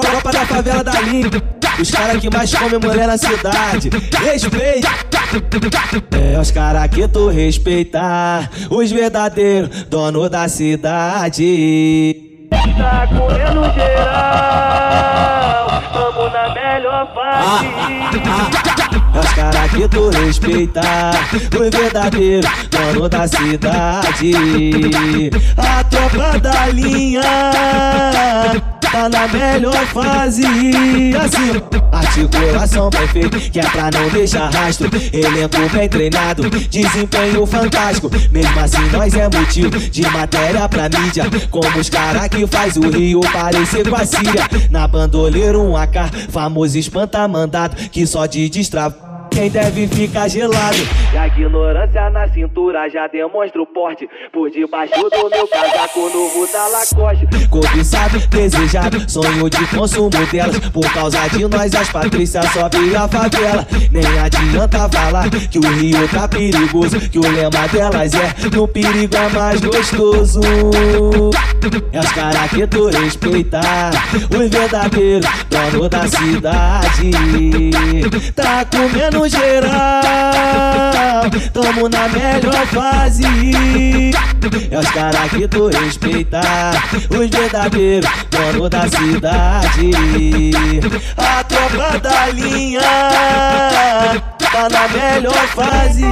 Tropa da favela da linha, os caras que mais comem mulher na cidade. Respeita. É os caras que tu respeitar, os verdadeiros donos da cidade. Tá comendo geral, melhor. É os caras que tu respeitar, os verdadeiros donos da cidade. A tropa da linha tá na melhor fase. Assim, articulação bem feita, que é pra não deixar rastro. Elenco bem treinado, desempenho fantástico. Mesmo assim, nós é motivo de matéria pra mídia. Como os caras que faz o Rio parecer com a Síria. Na bandoleira, um AK, famoso espanta mandado, que só de destrava quem deve ficar gelado. E a ignorância na cintura já demonstra o porte. Por debaixo do meu casaco novo da Lacoste. Cobiçado, desejado, sonho de consumo delas. Por causa de nós, as Patrícias sobe a favela. Nem adianta falar que o Rio tá perigoso. Que o lema delas é: no perigo é mais gostoso cara que tu respeita. Os verdadeiros donos da cidade. Tá comendo geral. Tamo na melhor fase. É os cara que tu respeita. Os verdadeiros donos da cidade. A tropa da linha Tá na melhor fase.